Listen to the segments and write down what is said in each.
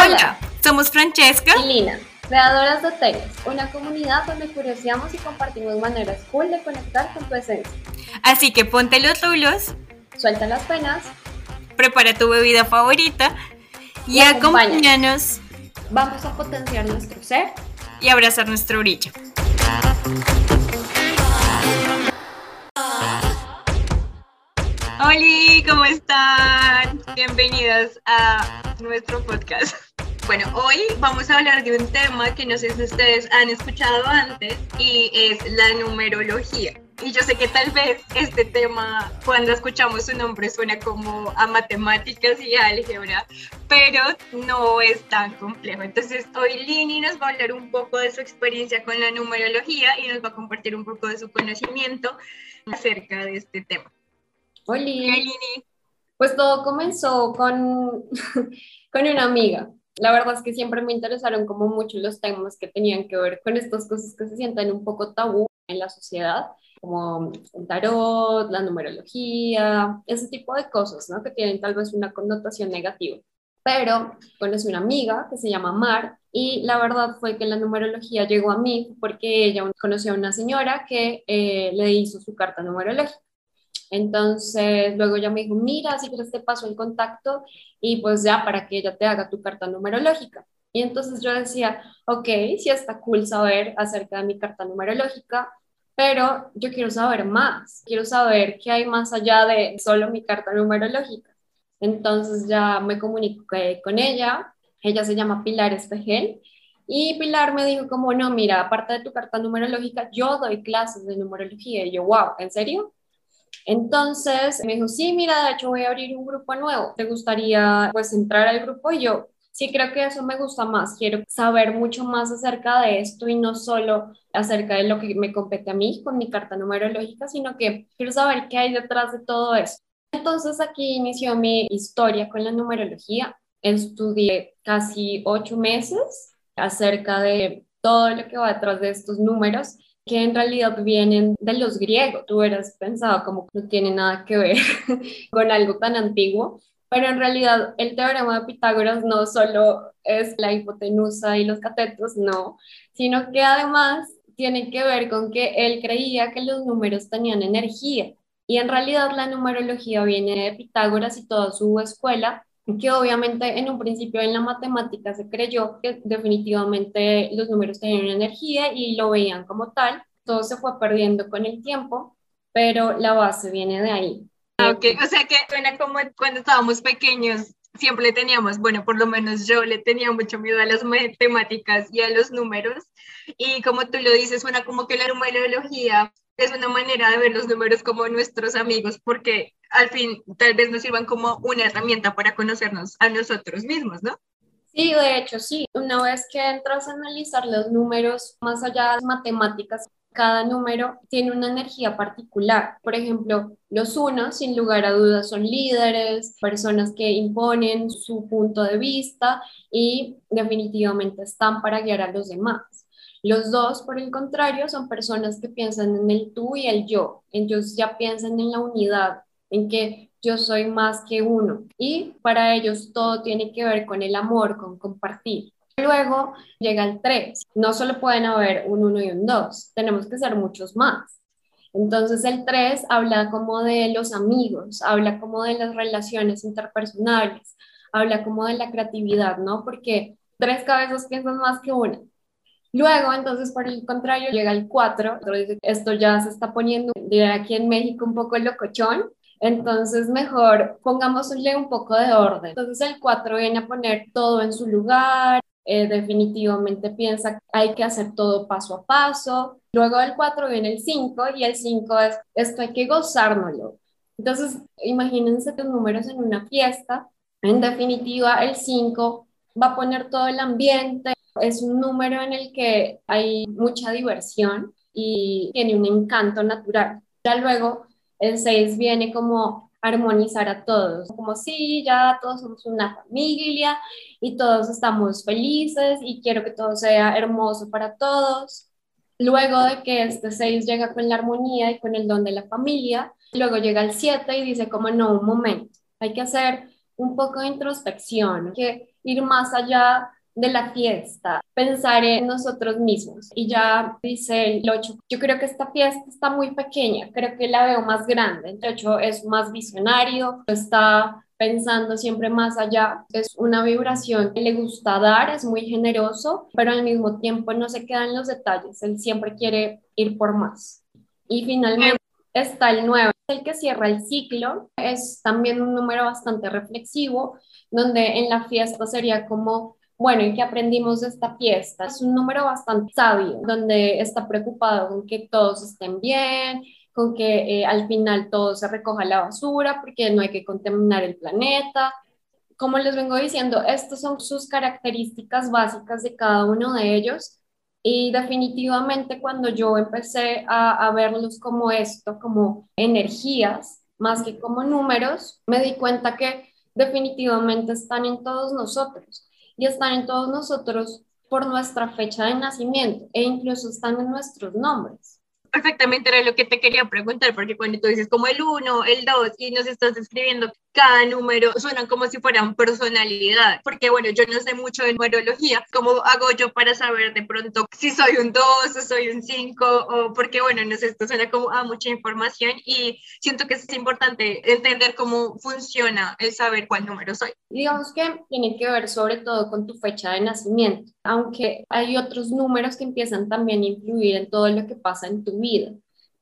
Hola, somos Francesca y Lina, creadoras de Tenis, una comunidad donde curioseamos y compartimos maneras cool de conectar con tu esencia. Así que ponte los rulos, suelta las penas, prepara tu bebida favorita y, acompáñanos. Vamos a potenciar nuestro ser y abrazar nuestro brillo. Hola, ¿cómo están? Bienvenidos a nuestro podcast. Bueno, hoy vamos a hablar de un tema que no sé si ustedes han escuchado antes y es la numerología. Y yo sé que tal vez este tema, cuando escuchamos su nombre, suena como a matemáticas y álgebra, pero no es tan complejo. Entonces, hoy Lini nos va a hablar un poco de su experiencia con la numerología y nos va a compartir un poco de su conocimiento acerca de este tema. Hola. Lini. Pues todo comenzó con, con una amiga la verdad es que siempre me interesaron como mucho los temas que tenían que ver con estas cosas que se sienten un poco tabú en la sociedad, como el tarot, la numerología, ese tipo de cosas, ¿no? Que tienen tal vez una connotación negativa. Pero conocí una amiga que se llama Mar y la verdad fue que la numerología llegó a mí porque ella conoció a una señora que eh, le hizo su carta numerológica. Entonces, luego ella me dijo, mira, si quieres te paso el contacto y pues ya para que ella te haga tu carta numerológica. Y entonces yo decía, ok, sí está cool saber acerca de mi carta numerológica, pero yo quiero saber más, quiero saber qué hay más allá de solo mi carta numerológica. Entonces ya me comuniqué con ella, ella se llama Pilar Espejel, y Pilar me dijo como, no, mira, aparte de tu carta numerológica, yo doy clases de numerología. Y yo, wow, ¿en serio? Entonces me dijo, sí, mira, de hecho voy a abrir un grupo nuevo. ¿Te gustaría pues entrar al grupo? Y yo, sí, creo que eso me gusta más. Quiero saber mucho más acerca de esto y no solo acerca de lo que me compete a mí con mi carta numerológica, sino que quiero saber qué hay detrás de todo eso. Entonces aquí inició mi historia con la numerología. Estudié casi ocho meses acerca de todo lo que va detrás de estos números que en realidad vienen de los griegos. Tú hubieras pensado como que no tiene nada que ver con algo tan antiguo, pero en realidad el teorema de Pitágoras no solo es la hipotenusa y los catetos, no, sino que además tiene que ver con que él creía que los números tenían energía. Y en realidad la numerología viene de Pitágoras y toda su escuela, que obviamente en un principio en la matemática se creyó que definitivamente los números tenían energía y lo veían como tal. Todo se fue perdiendo con el tiempo, pero la base viene de ahí. Ah, ok, o sea que suena como cuando estábamos pequeños, siempre teníamos, bueno, por lo menos yo le tenía mucho miedo a las matemáticas y a los números. Y como tú lo dices, suena como que la numerología es una manera de ver los números como nuestros amigos, porque al fin tal vez nos sirvan como una herramienta para conocernos a nosotros mismos, ¿no? Sí, de hecho, sí. Una vez que entras a analizar los números, más allá de las matemáticas, cada número tiene una energía particular. Por ejemplo, los unos, sin lugar a dudas, son líderes, personas que imponen su punto de vista y definitivamente están para guiar a los demás. Los dos, por el contrario, son personas que piensan en el tú y el yo. Ellos ya piensan en la unidad, en que yo soy más que uno. Y para ellos todo tiene que ver con el amor, con compartir. Luego llega el 3. No solo pueden haber un 1 y un 2, tenemos que ser muchos más. Entonces el 3 habla como de los amigos, habla como de las relaciones interpersonales, habla como de la creatividad, ¿no? Porque tres cabezas piensan más que una. Luego, entonces, por el contrario, llega el 4, esto ya se está poniendo, aquí en México, un poco locochón, entonces mejor pongámosle un poco de orden. Entonces el 4 viene a poner todo en su lugar, eh, definitivamente piensa que hay que hacer todo paso a paso. Luego del 4 viene el 5 y el 5 es, esto hay que gozárnoslo. Entonces, imagínense tus números en una fiesta. En definitiva, el 5 va a poner todo el ambiente, es un número en el que hay mucha diversión y tiene un encanto natural. Ya luego el 6 viene como armonizar a todos, como si ya todos somos una familia y todos estamos felices y quiero que todo sea hermoso para todos. Luego de que este 6 llega con la armonía y con el don de la familia, luego llega el 7 y dice como no, un momento, hay que hacer un poco de introspección, que ir más allá de la fiesta, pensar en nosotros mismos. Y ya dice el 8, yo creo que esta fiesta está muy pequeña, creo que la veo más grande. El 8 es más visionario, está pensando siempre más allá. Es una vibración que le gusta dar, es muy generoso, pero al mismo tiempo no se queda en los detalles, él siempre quiere ir por más. Y finalmente está el 9, el que cierra el ciclo, es también un número bastante reflexivo, donde en la fiesta sería como bueno, ¿y qué aprendimos de esta fiesta? Es un número bastante sabio, donde está preocupado con que todos estén bien, con que eh, al final todo se recoja la basura, porque no hay que contaminar el planeta. Como les vengo diciendo, estas son sus características básicas de cada uno de ellos. Y definitivamente cuando yo empecé a, a verlos como esto, como energías, más que como números, me di cuenta que definitivamente están en todos nosotros y están en todos nosotros por nuestra fecha de nacimiento e incluso están en nuestros nombres. Perfectamente era lo que te quería preguntar, porque cuando tú dices como el 1, el 2 y nos estás describiendo cada número, suenan como si fueran personalidad, porque bueno, yo no sé mucho de numerología, ¿cómo hago yo para saber de pronto si soy un 2 o soy un 5? O porque bueno, no sé, esto suena como a mucha información y siento que es importante entender cómo funciona el saber cuál número soy. Digamos que tiene que ver sobre todo con tu fecha de nacimiento, aunque hay otros números que empiezan también a influir en todo lo que pasa en tu vida.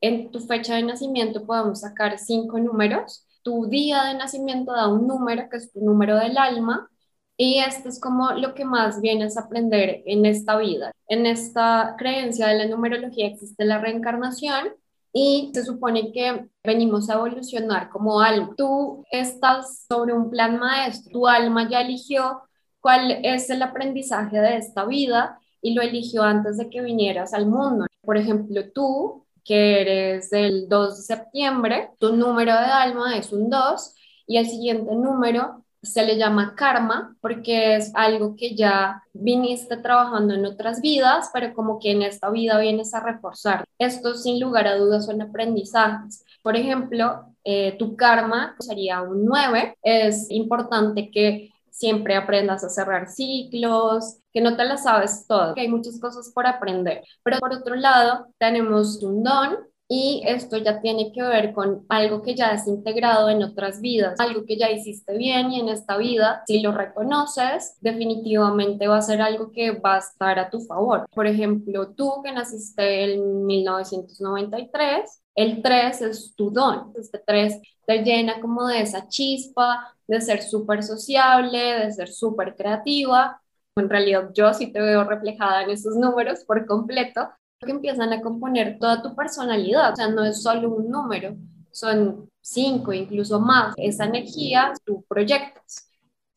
En tu fecha de nacimiento podemos sacar cinco números. Tu día de nacimiento da un número que es tu número del alma. Y esto es como lo que más vienes a aprender en esta vida. En esta creencia de la numerología existe la reencarnación y se supone que venimos a evolucionar como alma. Tú estás sobre un plan maestro, tu alma ya eligió cuál es el aprendizaje de esta vida y lo eligió antes de que vinieras al mundo. Por ejemplo, tú, que eres del 2 de septiembre, tu número de alma es un 2 y el siguiente número se le llama karma porque es algo que ya viniste trabajando en otras vidas, pero como que en esta vida vienes a reforzar. Esto sin lugar a dudas son aprendizajes. Por ejemplo, eh, tu karma sería un 9. Es importante que siempre aprendas a cerrar ciclos, que no te las sabes todo, que hay muchas cosas por aprender. Pero por otro lado, tenemos un don y esto ya tiene que ver con algo que ya has integrado en otras vidas, algo que ya hiciste bien y en esta vida, si lo reconoces, definitivamente va a ser algo que va a estar a tu favor. Por ejemplo, tú que naciste en 1993, el 3 es tu don. Este 3 te llena como de esa chispa, de ser súper sociable, de ser súper creativa. En realidad yo sí te veo reflejada en esos números por completo, que empiezan a componer toda tu personalidad. O sea, no es solo un número, son cinco, incluso más. Esa energía tú proyectas.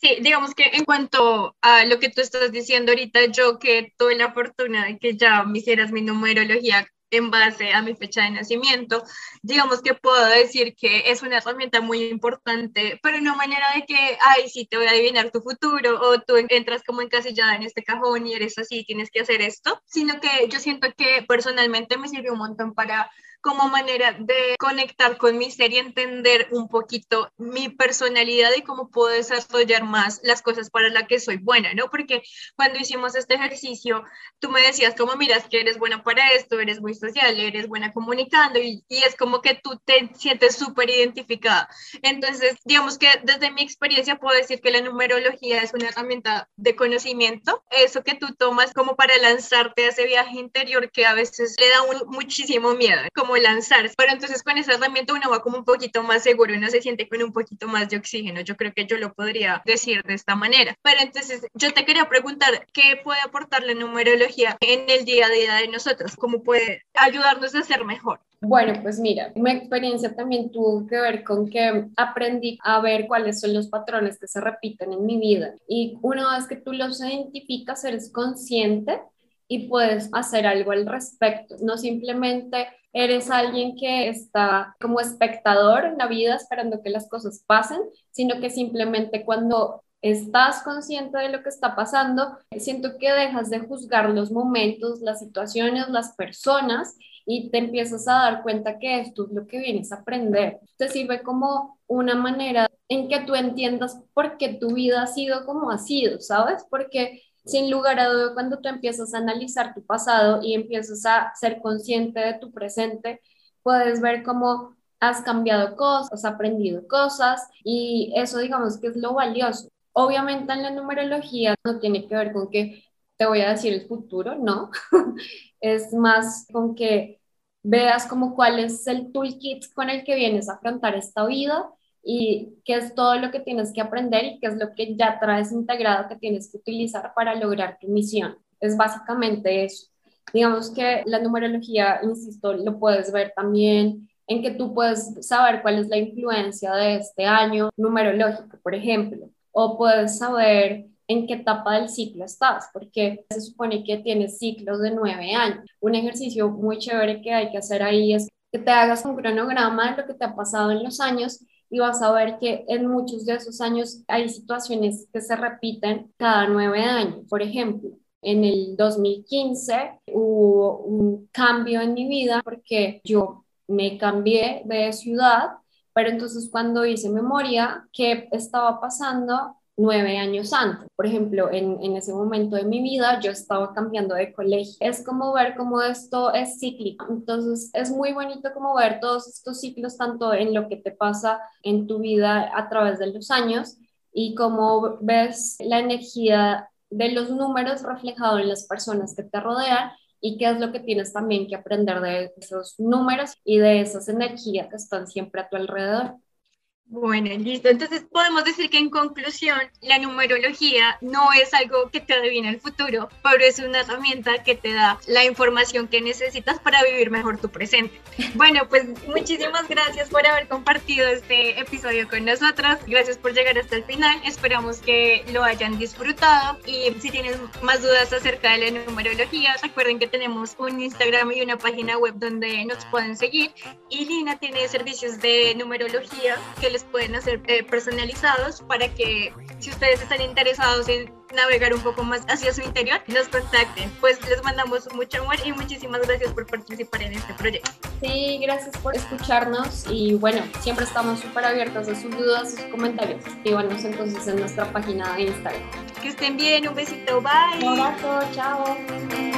Sí, digamos que en cuanto a lo que tú estás diciendo ahorita, yo que tuve la fortuna de que ya me hicieras mi numerología en base a mi fecha de nacimiento. Digamos que puedo decir que es una herramienta muy importante, pero no manera de que, ay, sí, te voy a adivinar tu futuro o tú entras como encasillada en este cajón y eres así, tienes que hacer esto, sino que yo siento que personalmente me sirvió un montón para como manera de conectar con mi ser y entender un poquito mi personalidad y cómo puedo desarrollar más las cosas para las que soy buena, ¿no? Porque cuando hicimos este ejercicio, tú me decías como, miras que eres buena para esto, eres muy social, eres buena comunicando y, y es como que tú te sientes súper identificada. Entonces, digamos que desde mi experiencia puedo decir que la numerología es una herramienta de conocimiento, eso que tú tomas como para lanzarte a ese viaje interior que a veces le da un, muchísimo miedo, como lanzarse. Pero entonces con esa herramienta uno va como un poquito más seguro, uno se siente con un poquito más de oxígeno. Yo creo que yo lo podría decir de esta manera. Pero entonces yo te quería preguntar, ¿qué puede aportar la numerología en el día a día de nosotros? ¿Cómo puede ayudarnos a ser mejor? Bueno, pues mira, mi experiencia también tuvo que ver con que aprendí a ver cuáles son los patrones que se repiten en mi vida. Y una vez que tú los identificas, eres consciente y puedes hacer algo al respecto, no simplemente eres alguien que está como espectador en la vida esperando que las cosas pasen, sino que simplemente cuando estás consciente de lo que está pasando, siento que dejas de juzgar los momentos, las situaciones, las personas y te empiezas a dar cuenta que esto es lo que vienes a aprender. Te sirve como una manera en que tú entiendas por qué tu vida ha sido como ha sido, ¿sabes? Porque sin lugar a duda, cuando tú empiezas a analizar tu pasado y empiezas a ser consciente de tu presente, puedes ver cómo has cambiado cosas, has aprendido cosas y eso digamos que es lo valioso. Obviamente en la numerología no tiene que ver con que te voy a decir el futuro, no. es más con que veas como cuál es el toolkit con el que vienes a afrontar esta vida y qué es todo lo que tienes que aprender y qué es lo que ya traes integrado que tienes que utilizar para lograr tu misión. Es básicamente eso. Digamos que la numerología, insisto, lo puedes ver también en que tú puedes saber cuál es la influencia de este año numerológico, por ejemplo, o puedes saber en qué etapa del ciclo estás, porque se supone que tienes ciclos de nueve años. Un ejercicio muy chévere que hay que hacer ahí es que te hagas un cronograma de lo que te ha pasado en los años y vas a ver que en muchos de esos años hay situaciones que se repiten cada nueve años. Por ejemplo, en el 2015 hubo un cambio en mi vida porque yo me cambié de ciudad, pero entonces cuando hice memoria, ¿qué estaba pasando? Nueve años antes. Por ejemplo, en, ese momento de mi vida yo estaba cambiando de colegio. Es como ver cómo esto es cíclico. Entonces es muy bonito como ver todos estos ciclos, tanto en lo que te pasa en tu vida a través de los años y cómo ves la energía de los números reflejado en las personas que te rodean y qué es lo que tienes también que aprender de esos números y de esas energías que están siempre a tu alrededor. Bueno, listo. Entonces podemos decir que en conclusión, la numerología no es algo que te adivina el futuro, pero es una herramienta que te da la información que necesitas para vivir mejor tu presente. Bueno, pues muchísimas gracias por haber compartido este episodio con nosotros. Gracias por llegar hasta el final. Esperamos que lo hayan disfrutado. Y si tienen más dudas acerca de la numerología, recuerden que tenemos un Instagram y una página web donde nos pueden seguir. Y Lina tiene servicios de numerología que les pueden hacer eh, personalizados para que si ustedes están interesados en navegar un poco más hacia su interior, nos contacten. Pues les mandamos mucho amor y muchísimas gracias por participar en este proyecto. Sí, gracias por escucharnos y bueno, siempre estamos súper abiertos a sus dudas, sus comentarios. Síganos entonces en nuestra página de Instagram. Que estén bien, un besito, bye. Un abrazo, chao.